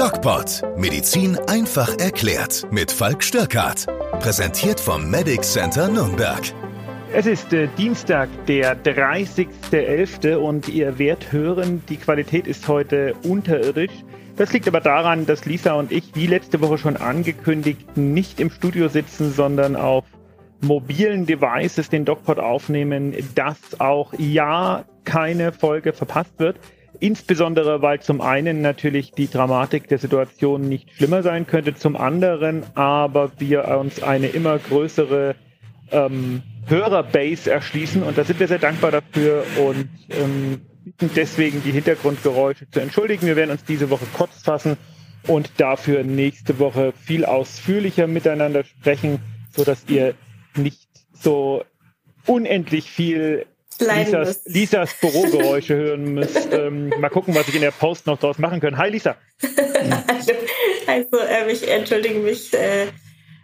DocPod. Medizin einfach erklärt. Mit Falk Störkart. Präsentiert vom Medic Center Nürnberg. Es ist äh, Dienstag, der 30.11. und ihr werdet hören, die Qualität ist heute unterirdisch. Das liegt aber daran, dass Lisa und ich, wie letzte Woche schon angekündigt, nicht im Studio sitzen, sondern auf mobilen Devices den DocPod aufnehmen, dass auch ja keine Folge verpasst wird. Insbesondere, weil zum einen natürlich die Dramatik der Situation nicht schlimmer sein könnte, zum anderen aber wir uns eine immer größere ähm, Hörerbase erschließen und da sind wir sehr dankbar dafür und ähm, bitten deswegen die Hintergrundgeräusche zu entschuldigen. Wir werden uns diese Woche kurz fassen und dafür nächste Woche viel ausführlicher miteinander sprechen, so dass ihr nicht so unendlich viel Lisas, Lisas Bürogeräusche hören müsst. Ähm, mal gucken, was ich in der Post noch draus machen kann. Hi Lisa. also äh, ich entschuldige mich äh,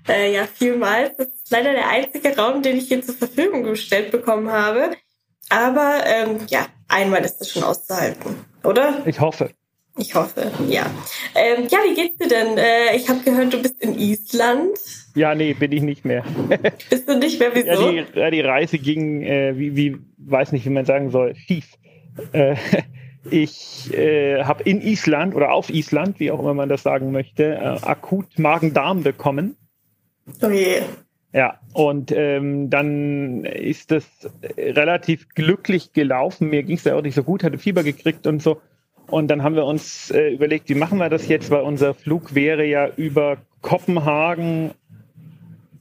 äh, ja vielmals. Das ist leider der einzige Raum, den ich hier zur Verfügung gestellt bekommen habe. Aber ähm, ja, einmal ist das schon auszuhalten, oder? Ich hoffe. Ich hoffe, ja. Ähm, ja, wie geht's dir denn? Äh, ich habe gehört, du bist in Island. Ja, nee, bin ich nicht mehr. Bist du nicht mehr? Wieso? Ja, die, ja, die Reise ging, äh, wie, wie, weiß nicht, wie man sagen soll, schief. Äh, ich äh, habe in Island oder auf Island, wie auch immer man das sagen möchte, äh, akut Magen-Darm bekommen. Oh je. Ja, und ähm, dann ist das relativ glücklich gelaufen. Mir ging es ja auch nicht so gut, hatte Fieber gekriegt und so. Und dann haben wir uns äh, überlegt, wie machen wir das jetzt, weil unser Flug wäre ja über Kopenhagen,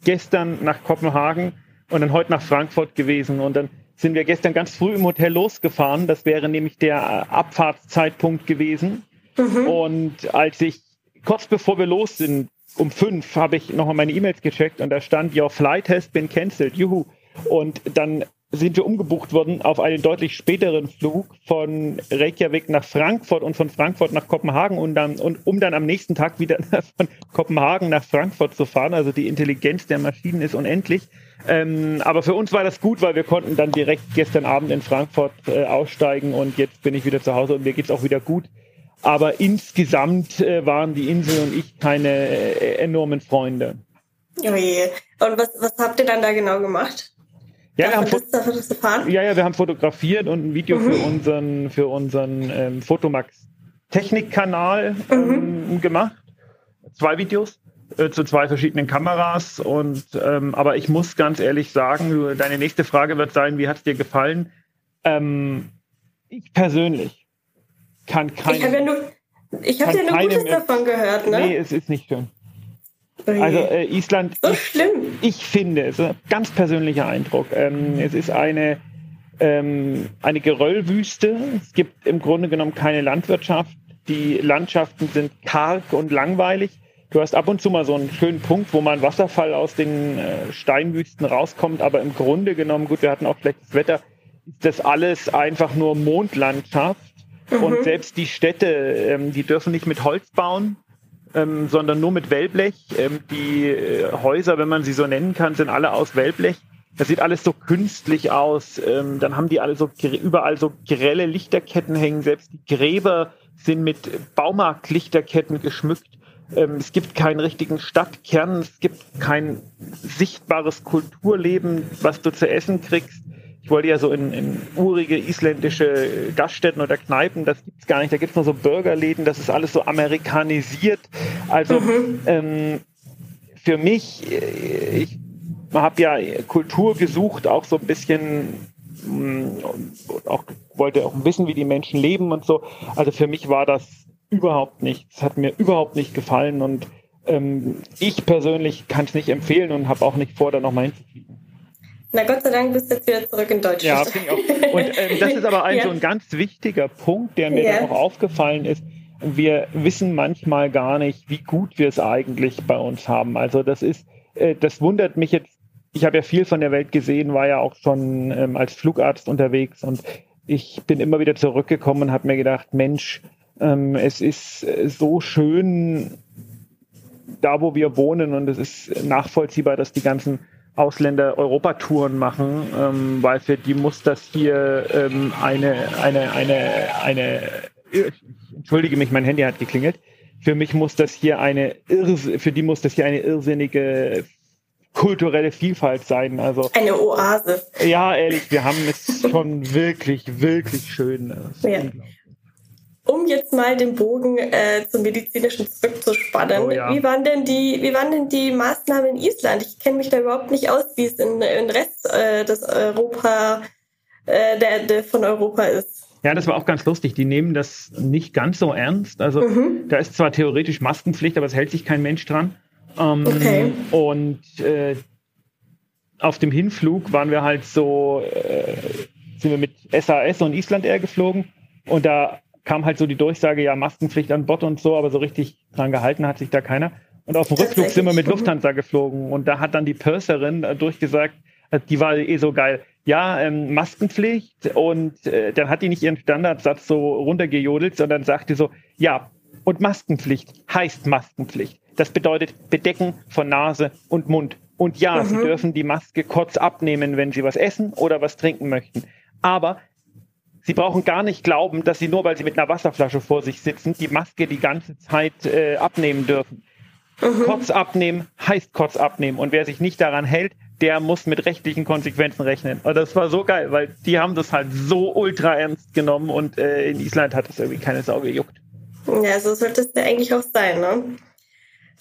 gestern nach Kopenhagen und dann heute nach Frankfurt gewesen. Und dann sind wir gestern ganz früh im Hotel losgefahren. Das wäre nämlich der äh, Abfahrtszeitpunkt gewesen. Mhm. Und als ich kurz bevor wir los sind, um fünf, habe ich nochmal meine E-Mails gecheckt und da stand, Your flight has been cancelled. Juhu. Und dann sind wir umgebucht worden auf einen deutlich späteren Flug von Reykjavik nach Frankfurt und von Frankfurt nach Kopenhagen und, dann, und um dann am nächsten Tag wieder von Kopenhagen nach Frankfurt zu fahren. Also die Intelligenz der Maschinen ist unendlich. Ähm, aber für uns war das gut, weil wir konnten dann direkt gestern Abend in Frankfurt äh, aussteigen und jetzt bin ich wieder zu Hause und mir geht's auch wieder gut. Aber insgesamt äh, waren die Insel und ich keine äh, enormen Freunde. Oh je. Und was, was habt ihr dann da genau gemacht? Ja, wir haben das, ja, ja, wir haben fotografiert und ein Video mhm. für unseren, für unseren ähm, Fotomax Technikkanal ähm, mhm. gemacht. Zwei Videos äh, zu zwei verschiedenen Kameras. Und ähm, aber ich muss ganz ehrlich sagen, deine nächste Frage wird sein, wie hat es dir gefallen? Ähm, ich persönlich kann kein. Ich habe ja nur, ich habe ja nur Gutes davon gehört, ne? Nee, es ist nicht schön. Also äh, Island, so ich, schlimm. ich finde, es ist ein ganz persönlicher Eindruck. Ähm, es ist eine, ähm, eine Geröllwüste. Es gibt im Grunde genommen keine Landwirtschaft. Die Landschaften sind karg und langweilig. Du hast ab und zu mal so einen schönen Punkt, wo mal ein Wasserfall aus den äh, Steinwüsten rauskommt, aber im Grunde genommen, gut, wir hatten auch schlechtes Wetter, ist das alles einfach nur Mondlandschaft. Mhm. Und selbst die Städte, ähm, die dürfen nicht mit Holz bauen, ähm, sondern nur mit Wellblech. Ähm, die äh, Häuser, wenn man sie so nennen kann, sind alle aus Wellblech. Das sieht alles so künstlich aus. Ähm, dann haben die alle so überall so grelle Lichterketten hängen. Selbst die Gräber sind mit Baumarktlichterketten geschmückt. Ähm, es gibt keinen richtigen Stadtkern. Es gibt kein sichtbares Kulturleben, was du zu essen kriegst ich wollte ja so in, in urige isländische Gaststätten oder Kneipen, das gibt's gar nicht. Da gibt's nur so Burgerläden, das ist alles so amerikanisiert. Also mhm. ähm, für mich, äh, ich habe ja Kultur gesucht, auch so ein bisschen mm, auch wollte auch wissen, wie die Menschen leben und so. Also für mich war das überhaupt nichts, hat mir überhaupt nicht gefallen und ähm, ich persönlich kann es nicht empfehlen und habe auch nicht vor, da nochmal hinzufliegen. Na Gott sei Dank bist du jetzt wieder zurück in Deutschland. Ja, finde ich auch. Und ähm, das ist aber ein ja. so ein ganz wichtiger Punkt, der mir ja. auch aufgefallen ist. Wir wissen manchmal gar nicht, wie gut wir es eigentlich bei uns haben. Also das ist, äh, das wundert mich jetzt. Ich habe ja viel von der Welt gesehen, war ja auch schon ähm, als Flugarzt unterwegs und ich bin immer wieder zurückgekommen und habe mir gedacht, Mensch, ähm, es ist äh, so schön da, wo wir wohnen und es ist nachvollziehbar, dass die ganzen Ausländer Europatouren machen, ähm, weil für die muss das hier ähm, eine, eine, eine, eine, ich entschuldige mich, mein Handy hat geklingelt. für mich muss das hier eine für die muss das hier eine irrsinnige kulturelle Vielfalt sein. Also eine Oase. Ja, ehrlich, wir haben es schon wirklich, wirklich schön. Ja. Um jetzt mal den Bogen äh, zum medizinischen zurückzuspannen, oh, ja. wie waren denn die, wie waren denn die Maßnahmen in Island? Ich kenne mich da überhaupt nicht aus, wie es in, in Rest äh, des Europa, äh, der, der von Europa ist. Ja, das war auch ganz lustig. Die nehmen das nicht ganz so ernst. Also mhm. da ist zwar theoretisch Maskenpflicht, aber es hält sich kein Mensch dran. Ähm, okay. Und äh, auf dem Hinflug waren wir halt so, äh, sind wir mit SAS und Island Air geflogen und da kam halt so die Durchsage, ja, Maskenpflicht an Bord und so, aber so richtig dran gehalten hat sich da keiner. Und auf dem Rückflug sind wir mit Lufthansa geflogen und da hat dann die Purserin äh, durchgesagt, äh, die war eh so geil, ja, ähm, Maskenpflicht und äh, dann hat die nicht ihren Standardsatz so runtergejodelt, sondern sagte so, ja, und Maskenpflicht heißt Maskenpflicht. Das bedeutet Bedecken von Nase und Mund. Und ja, mhm. Sie dürfen die Maske kurz abnehmen, wenn Sie was essen oder was trinken möchten. Aber Sie brauchen gar nicht glauben, dass Sie nur, weil Sie mit einer Wasserflasche vor sich sitzen, die Maske die ganze Zeit äh, abnehmen dürfen. Mhm. Kurz abnehmen heißt kurz abnehmen. Und wer sich nicht daran hält, der muss mit rechtlichen Konsequenzen rechnen. Und das war so geil, weil die haben das halt so ultra ernst genommen und äh, in Island hat das irgendwie keine Sau gejuckt. Ja, so sollte es ja eigentlich auch sein, ne?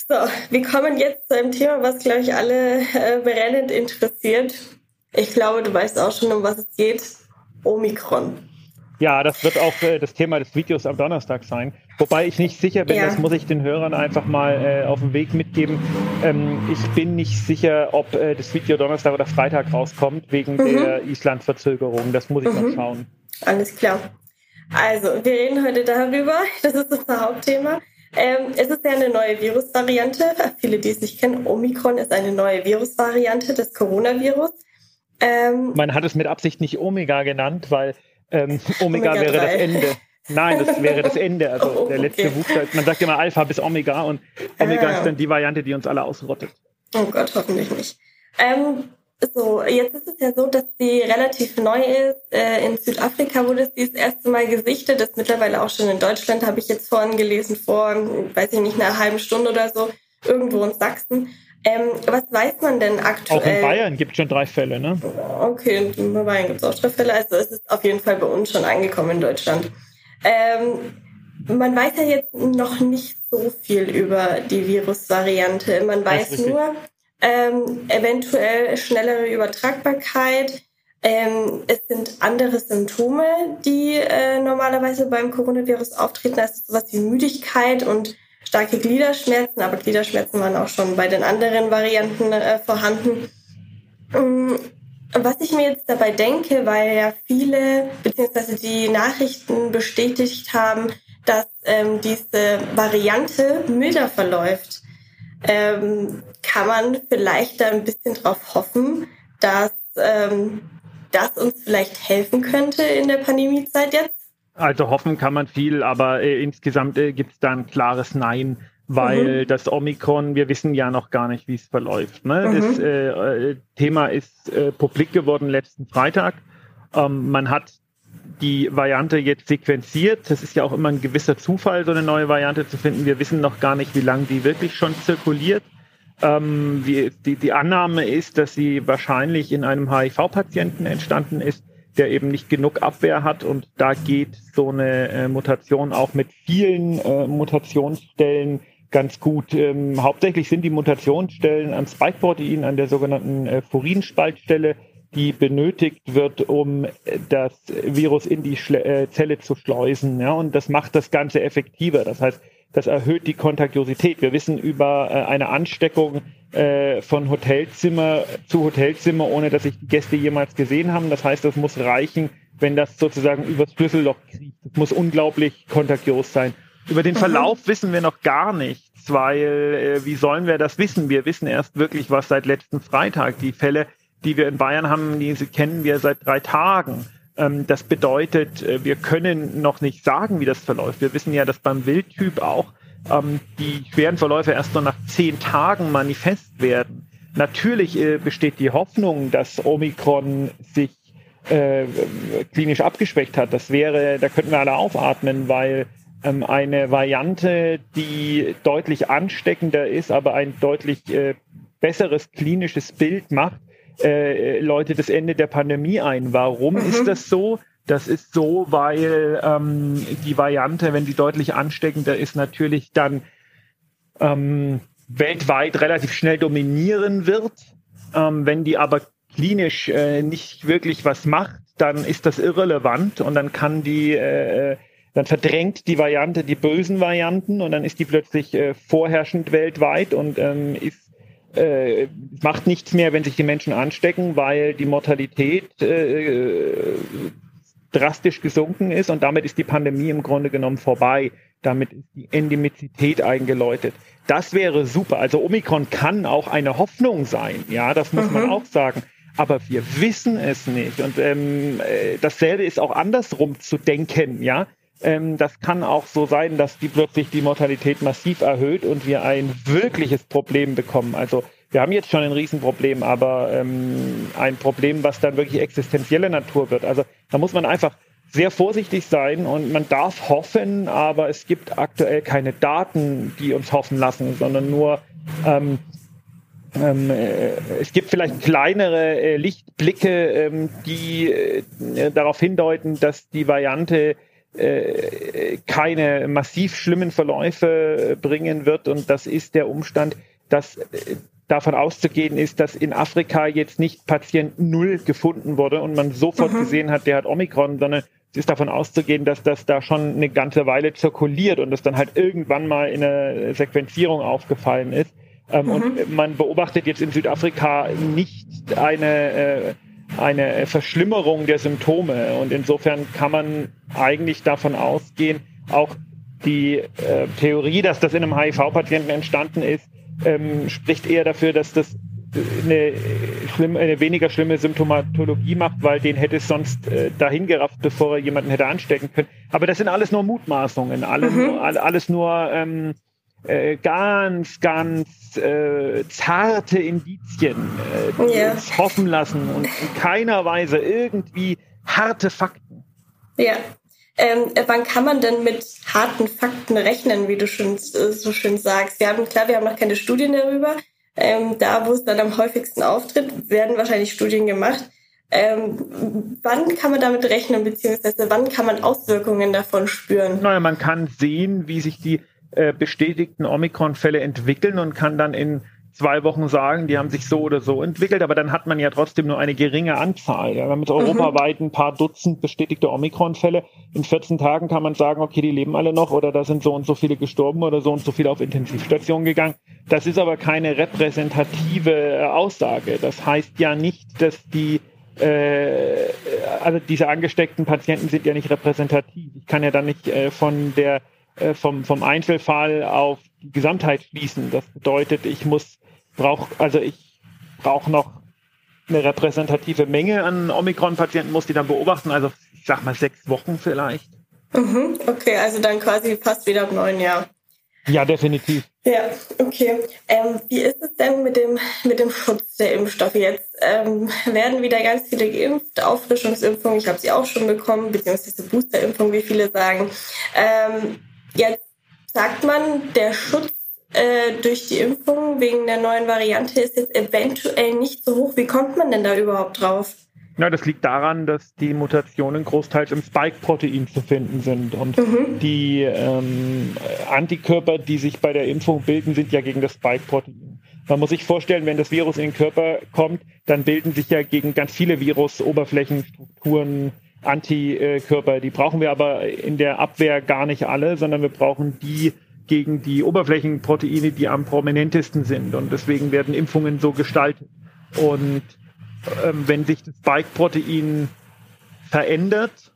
So, wir kommen jetzt zu einem Thema, was, glaube ich, alle äh, brennend interessiert. Ich glaube, du weißt auch schon, um was es geht. Omikron. Ja, das wird auch äh, das Thema des Videos am Donnerstag sein. Wobei ich nicht sicher bin, ja. das muss ich den Hörern einfach mal äh, auf den Weg mitgeben. Ähm, ich bin nicht sicher, ob äh, das Video Donnerstag oder Freitag rauskommt, wegen mhm. der Island-Verzögerung. Das muss ich mhm. noch schauen. Alles klar. Also, wir reden heute darüber. Das ist unser Hauptthema. Ähm, es ist ja eine neue Virusvariante. Viele, die es nicht kennen, Omikron ist eine neue Virusvariante des Coronavirus. Ähm, Man hat es mit Absicht nicht Omega genannt, weil ähm, Omega, Omega, wäre 3. das Ende. Nein, das wäre das Ende. Also oh, der letzte okay. Buchstabe. Man sagt immer Alpha bis Omega und Omega ah. ist dann die Variante, die uns alle ausrottet. Oh Gott, hoffentlich nicht. Ähm, so, jetzt ist es ja so, dass sie relativ neu ist. Äh, in Südafrika wurde sie das erste Mal gesichtet. Das ist mittlerweile auch schon in Deutschland, habe ich jetzt vorhin gelesen, vor, weiß ich nicht, einer halben Stunde oder so, irgendwo in Sachsen. Ähm, was weiß man denn aktuell? Auch in Bayern gibt es schon drei Fälle, ne? Okay, in Bayern gibt es auch drei Fälle. Also es ist auf jeden Fall bei uns schon angekommen in Deutschland. Ähm, man weiß ja jetzt noch nicht so viel über die Virusvariante. Man weiß nur, ähm, eventuell schnellere Übertragbarkeit. Ähm, es sind andere Symptome, die äh, normalerweise beim Coronavirus auftreten. Ist sowas wie Müdigkeit und starke Gliederschmerzen, aber Gliederschmerzen waren auch schon bei den anderen Varianten äh, vorhanden. Ähm, was ich mir jetzt dabei denke, weil ja viele beziehungsweise die Nachrichten bestätigt haben, dass ähm, diese Variante milder verläuft ähm, kann man vielleicht da ein bisschen drauf hoffen, dass ähm, das uns vielleicht helfen könnte in der Pandemiezeit jetzt? Also hoffen kann man viel, aber äh, insgesamt äh, gibt es da ein klares Nein, weil mhm. das Omikron, wir wissen ja noch gar nicht, wie es verläuft. Ne? Mhm. Das äh, äh, Thema ist äh, publik geworden letzten Freitag. Ähm, man hat die Variante jetzt sequenziert. Das ist ja auch immer ein gewisser Zufall, so eine neue Variante zu finden. Wir wissen noch gar nicht, wie lange die wirklich schon zirkuliert. Ähm, die, die, die Annahme ist, dass sie wahrscheinlich in einem HIV-Patienten entstanden ist, der eben nicht genug Abwehr hat und da geht so eine äh, Mutation auch mit vielen äh, Mutationsstellen ganz gut. Ähm, hauptsächlich sind die Mutationsstellen am Spike-Protein, an der sogenannten äh, Furinspaltstelle, die benötigt wird, um das Virus in die Schle äh, Zelle zu schleusen. Ja, und das macht das Ganze effektiver. Das heißt, das erhöht die Kontagiosität. Wir wissen über äh, eine Ansteckung äh, von Hotelzimmer zu Hotelzimmer, ohne dass sich die Gäste jemals gesehen haben. Das heißt, das muss reichen, wenn das sozusagen übers Schlüsselloch kriegt. Das muss unglaublich kontagios sein. Über den mhm. Verlauf mhm. wissen wir noch gar nichts, weil äh, wie sollen wir das wissen? Wir wissen erst wirklich was seit letzten Freitag. Die Fälle die wir in Bayern haben, die kennen wir seit drei Tagen. Ähm, das bedeutet, äh, wir können noch nicht sagen, wie das verläuft. Wir wissen ja, dass beim Wildtyp auch ähm, die schweren Verläufe erst nur nach zehn Tagen manifest werden. Natürlich äh, besteht die Hoffnung, dass Omikron sich äh, klinisch abgeschwächt hat. Das wäre, da könnten wir alle aufatmen, weil ähm, eine Variante, die deutlich ansteckender ist, aber ein deutlich äh, besseres klinisches Bild macht, äh, läutet das Ende der Pandemie ein. Warum mhm. ist das so? Das ist so, weil ähm, die Variante, wenn sie deutlich ansteckender ist, natürlich dann ähm, weltweit relativ schnell dominieren wird. Ähm, wenn die aber klinisch äh, nicht wirklich was macht, dann ist das irrelevant und dann kann die, äh, dann verdrängt die Variante die bösen Varianten und dann ist die plötzlich äh, vorherrschend weltweit und ähm, ist äh, macht nichts mehr, wenn sich die Menschen anstecken, weil die Mortalität äh, drastisch gesunken ist und damit ist die Pandemie im Grunde genommen vorbei. Damit ist die Endemizität eingeläutet. Das wäre super. Also Omikron kann auch eine Hoffnung sein. Ja, das muss mhm. man auch sagen. Aber wir wissen es nicht. Und ähm, äh, dasselbe ist auch andersrum zu denken. Ja, ähm, das kann auch so sein, dass die plötzlich die Mortalität massiv erhöht und wir ein wirkliches Problem bekommen. Also wir haben jetzt schon ein Riesenproblem, aber ähm, ein Problem, was dann wirklich existenzielle Natur wird. Also da muss man einfach sehr vorsichtig sein und man darf hoffen, aber es gibt aktuell keine Daten, die uns hoffen lassen, sondern nur ähm, ähm, äh, es gibt vielleicht kleinere äh, Lichtblicke, ähm, die äh, darauf hindeuten, dass die Variante äh, keine massiv schlimmen Verläufe bringen wird. Und das ist der Umstand, dass äh, davon auszugehen ist, dass in Afrika jetzt nicht Patient Null gefunden wurde und man sofort mhm. gesehen hat, der hat Omikron, sondern es ist davon auszugehen, dass das da schon eine ganze Weile zirkuliert und das dann halt irgendwann mal in der Sequenzierung aufgefallen ist. Ähm, mhm. Und man beobachtet jetzt in Südafrika nicht eine, äh, eine Verschlimmerung der Symptome. Und insofern kann man eigentlich davon ausgehen, auch die äh, Theorie, dass das in einem HIV-Patienten entstanden ist, ähm, spricht eher dafür, dass das eine, schlimm, eine weniger schlimme Symptomatologie macht, weil den hätte es sonst äh, dahin gerafft, bevor er jemanden hätte anstecken können. Aber das sind alles nur Mutmaßungen, alle mhm. nur, alles nur ähm, äh, ganz, ganz äh, zarte Indizien, äh, die ja. uns hoffen lassen und in keiner Weise irgendwie harte Fakten. Ja. Ähm, wann kann man denn mit harten Fakten rechnen, wie du schon äh, so schön sagst? Wir haben, klar, wir haben noch keine Studien darüber. Ähm, da, wo es dann am häufigsten auftritt, werden wahrscheinlich Studien gemacht. Ähm, wann kann man damit rechnen, beziehungsweise wann kann man Auswirkungen davon spüren? Naja, man kann sehen, wie sich die äh, bestätigten Omikron-Fälle entwickeln und kann dann in zwei Wochen sagen, die haben sich so oder so entwickelt, aber dann hat man ja trotzdem nur eine geringe Anzahl. Ja. Wir haben jetzt mhm. europaweit ein paar Dutzend bestätigte Omikron-Fälle. In 14 Tagen kann man sagen, okay, die leben alle noch oder da sind so und so viele gestorben oder so und so viele auf Intensivstationen gegangen. Das ist aber keine repräsentative äh, Aussage. Das heißt ja nicht, dass die äh, also diese angesteckten Patienten sind ja nicht repräsentativ. Ich kann ja dann nicht äh, von der äh, vom, vom Einzelfall auf die Gesamtheit schließen. Das bedeutet, ich muss, brauch, also ich brauche noch eine repräsentative Menge an Omikron-Patienten, muss die dann beobachten, also ich sag mal sechs Wochen vielleicht. Mhm, okay, also dann quasi fast wieder ab neun Jahren. Ja, definitiv. Ja, okay. Ähm, wie ist es denn mit dem, mit dem Schutz der Impfstoffe jetzt? Ähm, werden wieder ganz viele geimpft, Auffrischungsimpfungen, ich habe sie auch schon bekommen, beziehungsweise Boosterimpfung, wie viele sagen. Ähm, Jetzt sagt man, der Schutz äh, durch die Impfung wegen der neuen Variante ist jetzt eventuell nicht so hoch. Wie kommt man denn da überhaupt drauf? Ja, das liegt daran, dass die Mutationen großteils im Spike-Protein zu finden sind. Und mhm. die ähm, Antikörper, die sich bei der Impfung bilden, sind ja gegen das Spike-Protein. Man muss sich vorstellen, wenn das Virus in den Körper kommt, dann bilden sich ja gegen ganz viele Virus-Oberflächenstrukturen Antikörper. Die brauchen wir aber in der Abwehr gar nicht alle, sondern wir brauchen die gegen die Oberflächenproteine, die am prominentesten sind. Und deswegen werden Impfungen so gestaltet. Und ähm, wenn sich das Spike-Protein verändert,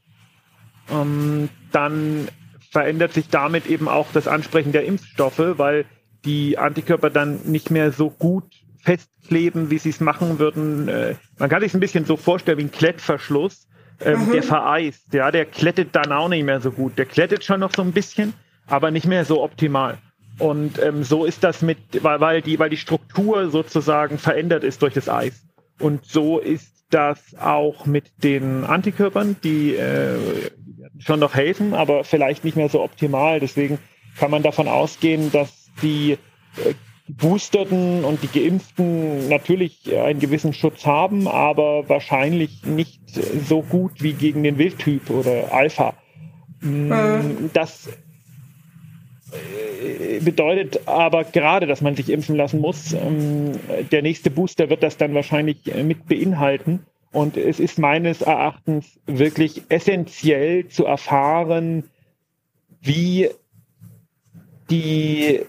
ähm, dann verändert sich damit eben auch das Ansprechen der Impfstoffe, weil die Antikörper dann nicht mehr so gut festkleben, wie sie es machen würden. Äh, man kann sich ein bisschen so vorstellen wie ein Klettverschluss ähm, mhm. der vereist. Ja, der klettet dann auch nicht mehr so gut. Der klettet schon noch so ein bisschen, aber nicht mehr so optimal. Und ähm, so ist das mit, weil, weil, die, weil die Struktur sozusagen verändert ist durch das Eis. Und so ist das auch mit den Antikörpern, die, äh, schon noch helfen, aber vielleicht nicht mehr so optimal. Deswegen kann man davon ausgehen, dass die äh, Boosterten und die Geimpften natürlich einen gewissen Schutz haben, aber wahrscheinlich nicht so gut wie gegen den Wildtyp oder Alpha. Mhm. Das äh, bedeutet aber gerade, dass man sich impfen lassen muss. Ähm, der nächste Booster wird das dann wahrscheinlich mit beinhalten. Und es ist meines Erachtens wirklich essentiell zu erfahren, wie die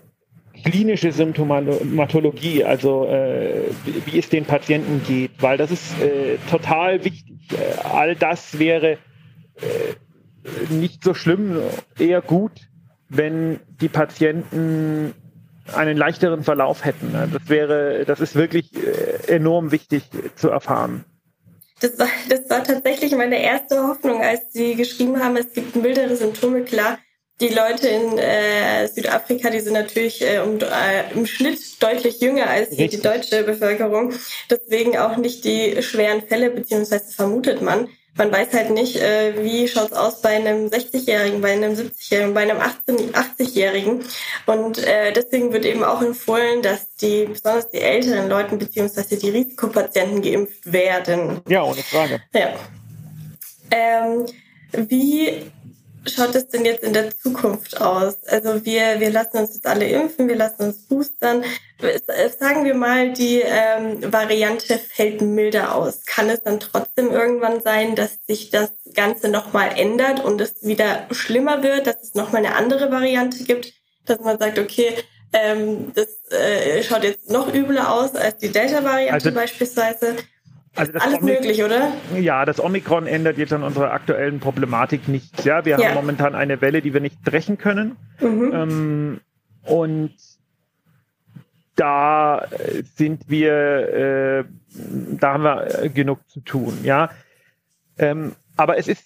klinische Symptomatologie, also äh, wie es den Patienten geht, weil das ist äh, total wichtig. Äh, all das wäre äh, nicht so schlimm, eher gut, wenn die Patienten einen leichteren Verlauf hätten. Das wäre, das ist wirklich äh, enorm wichtig zu erfahren. Das war, das war tatsächlich meine erste Hoffnung, als Sie geschrieben haben, es gibt mildere Symptome. Klar, die Leute in äh, Südafrika, die sind natürlich äh, um, äh, im Schnitt deutlich jünger als die, die deutsche Bevölkerung. Deswegen auch nicht die schweren Fälle, beziehungsweise vermutet man. Man weiß halt nicht, äh, wie schaut's aus bei einem 60-Jährigen, bei einem 70-Jährigen, bei einem 80-Jährigen. Und äh, deswegen wird eben auch empfohlen, dass die, besonders die älteren Leute beziehungsweise die Risikopatienten geimpft werden. Ja, ohne Frage. Ja. Ähm, wie schaut es denn jetzt in der Zukunft aus? Also wir, wir lassen uns jetzt alle impfen, wir lassen uns boostern. Sagen wir mal, die ähm, Variante fällt milder aus. Kann es dann trotzdem irgendwann sein, dass sich das Ganze nochmal ändert und es wieder schlimmer wird, dass es nochmal eine andere Variante gibt, dass man sagt, okay, ähm, das äh, schaut jetzt noch übler aus als die Delta-Variante also, beispielsweise. Also Alles Omik möglich, oder? Ja, das Omikron ändert jetzt an unserer aktuellen Problematik nichts. Ja, wir ja. haben momentan eine Welle, die wir nicht brechen können. Mhm. Ähm, und da sind wir, äh, da haben wir äh, genug zu tun. Ja, ähm, aber es ist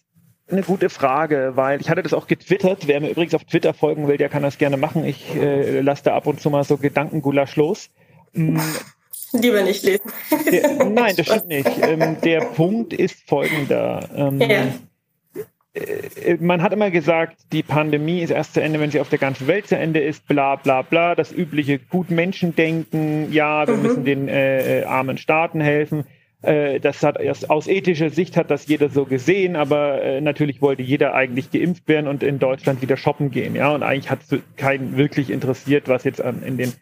eine gute Frage, weil ich hatte das auch getwittert. Wer mir übrigens auf Twitter folgen will, der kann das gerne machen. Ich äh, lasse da ab und zu mal so Gedankengulasch los. Lieber nicht lesen. Der, nein, das stimmt nicht. Ähm, der Punkt ist folgender. Ähm, ja. Äh, man hat immer gesagt, die Pandemie ist erst zu Ende, wenn sie auf der ganzen Welt zu Ende ist, bla bla bla. Das übliche Gutmenschendenken, ja, wir mhm. müssen den äh, äh, armen Staaten helfen. Äh, das hat erst aus ethischer Sicht hat das jeder so gesehen, aber äh, natürlich wollte jeder eigentlich geimpft werden und in Deutschland wieder shoppen gehen, ja. Und eigentlich hat es keinen wirklich interessiert, was jetzt an, in den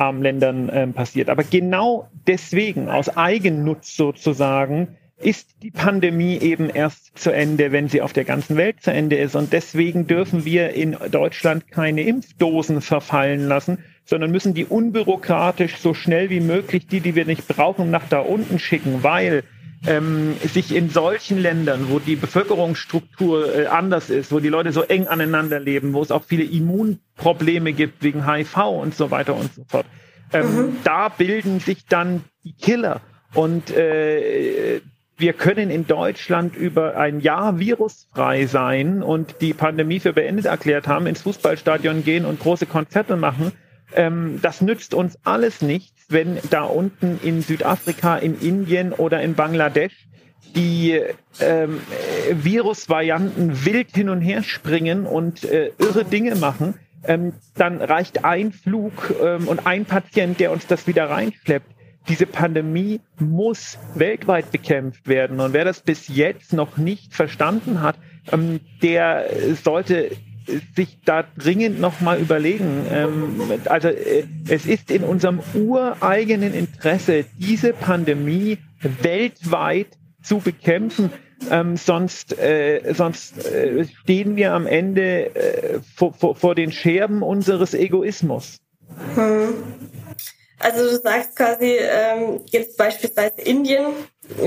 armen Ländern ähm, passiert. Aber genau deswegen, aus Eigennutz sozusagen, ist die Pandemie eben erst zu Ende, wenn sie auf der ganzen Welt zu Ende ist. Und deswegen dürfen wir in Deutschland keine Impfdosen verfallen lassen, sondern müssen die unbürokratisch so schnell wie möglich, die, die wir nicht brauchen, nach da unten schicken, weil ähm, sich in solchen Ländern, wo die Bevölkerungsstruktur äh, anders ist, wo die Leute so eng aneinander leben, wo es auch viele Immunprobleme gibt wegen HIV und so weiter und so fort, ähm, mhm. da bilden sich dann die Killer. Und äh, wir können in Deutschland über ein Jahr virusfrei sein und die Pandemie für beendet erklärt haben, ins Fußballstadion gehen und große Konzerte machen ähm, das nützt uns alles nichts, wenn da unten in Südafrika, in Indien oder in Bangladesch die ähm, Virusvarianten wild hin und her springen und äh, irre Dinge machen, ähm, dann reicht ein Flug ähm, und ein Patient, der uns das wieder reinschleppt. Diese Pandemie muss weltweit bekämpft werden. Und wer das bis jetzt noch nicht verstanden hat, ähm, der sollte sich da dringend nochmal überlegen. Ähm, also äh, es ist in unserem ureigenen Interesse, diese Pandemie weltweit zu bekämpfen. Ähm, sonst äh, sonst äh, stehen wir am Ende äh, vor, vor, vor den Scherben unseres Egoismus. Hm. Also du sagst quasi, ähm, jetzt beispielsweise Indien,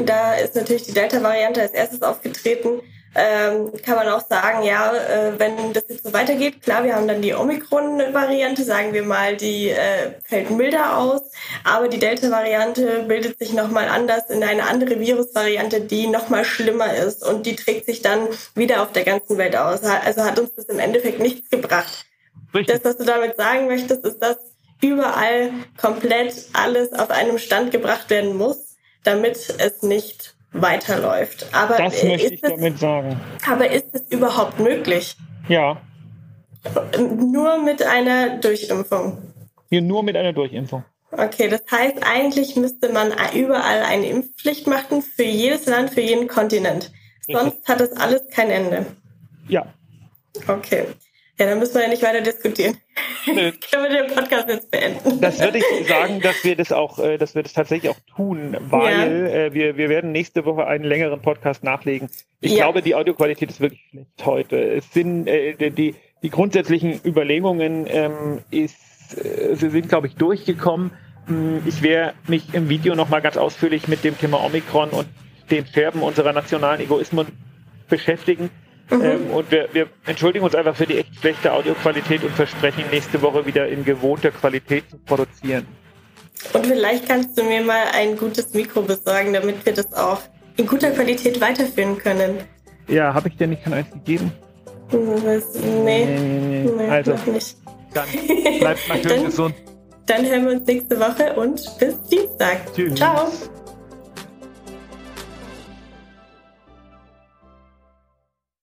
da ist natürlich die Delta-Variante als erstes aufgetreten ähm, kann man auch sagen, ja, äh, wenn das jetzt so weitergeht, klar, wir haben dann die Omikron-Variante, sagen wir mal, die äh, fällt milder aus, aber die Delta-Variante bildet sich nochmal anders in eine andere Virus-Variante, die nochmal schlimmer ist und die trägt sich dann wieder auf der ganzen Welt aus. Also hat uns das im Endeffekt nichts gebracht. Richtig. Das, was du damit sagen möchtest, ist, dass überall komplett alles auf einem Stand gebracht werden muss, damit es nicht weiterläuft. Aber das möchte ich damit sagen. Aber ist es überhaupt möglich? Ja. Nur mit einer Durchimpfung. Hier nur mit einer Durchimpfung. Okay, das heißt, eigentlich müsste man überall eine Impfpflicht machen für jedes Land, für jeden Kontinent. Sonst hat das alles kein Ende. Ja. Okay. Ja, dann müssen wir ja nicht weiter diskutieren. Nö. Können wir den Podcast jetzt beenden? Das würde ich sagen, dass wir das auch, äh, dass wir das tatsächlich auch tun, weil ja. äh, wir, wir werden nächste Woche einen längeren Podcast nachlegen. Ich ja. glaube, die Audioqualität ist wirklich schlecht heute. Es sind äh, die, die grundsätzlichen Überlegungen ähm, ist, äh, sie sind, glaube ich, durchgekommen. Hm, ich werde mich im Video nochmal ganz ausführlich mit dem Thema Omikron und den Scherben unserer nationalen Egoismen beschäftigen. Mhm. Ähm, und wir, wir, entschuldigen uns einfach für die echt schlechte Audioqualität und versprechen, nächste Woche wieder in gewohnter Qualität zu produzieren. Und vielleicht kannst du mir mal ein gutes Mikro besorgen, damit wir das auch in guter Qualität weiterführen können. Ja, habe ich dir nicht kein eins gegeben? Was? Nee. Nee, nee, also, nicht. Dann bleibt schön dann, gesund. Dann hören wir uns nächste Woche und bis Dienstag. Tschüss. Ciao.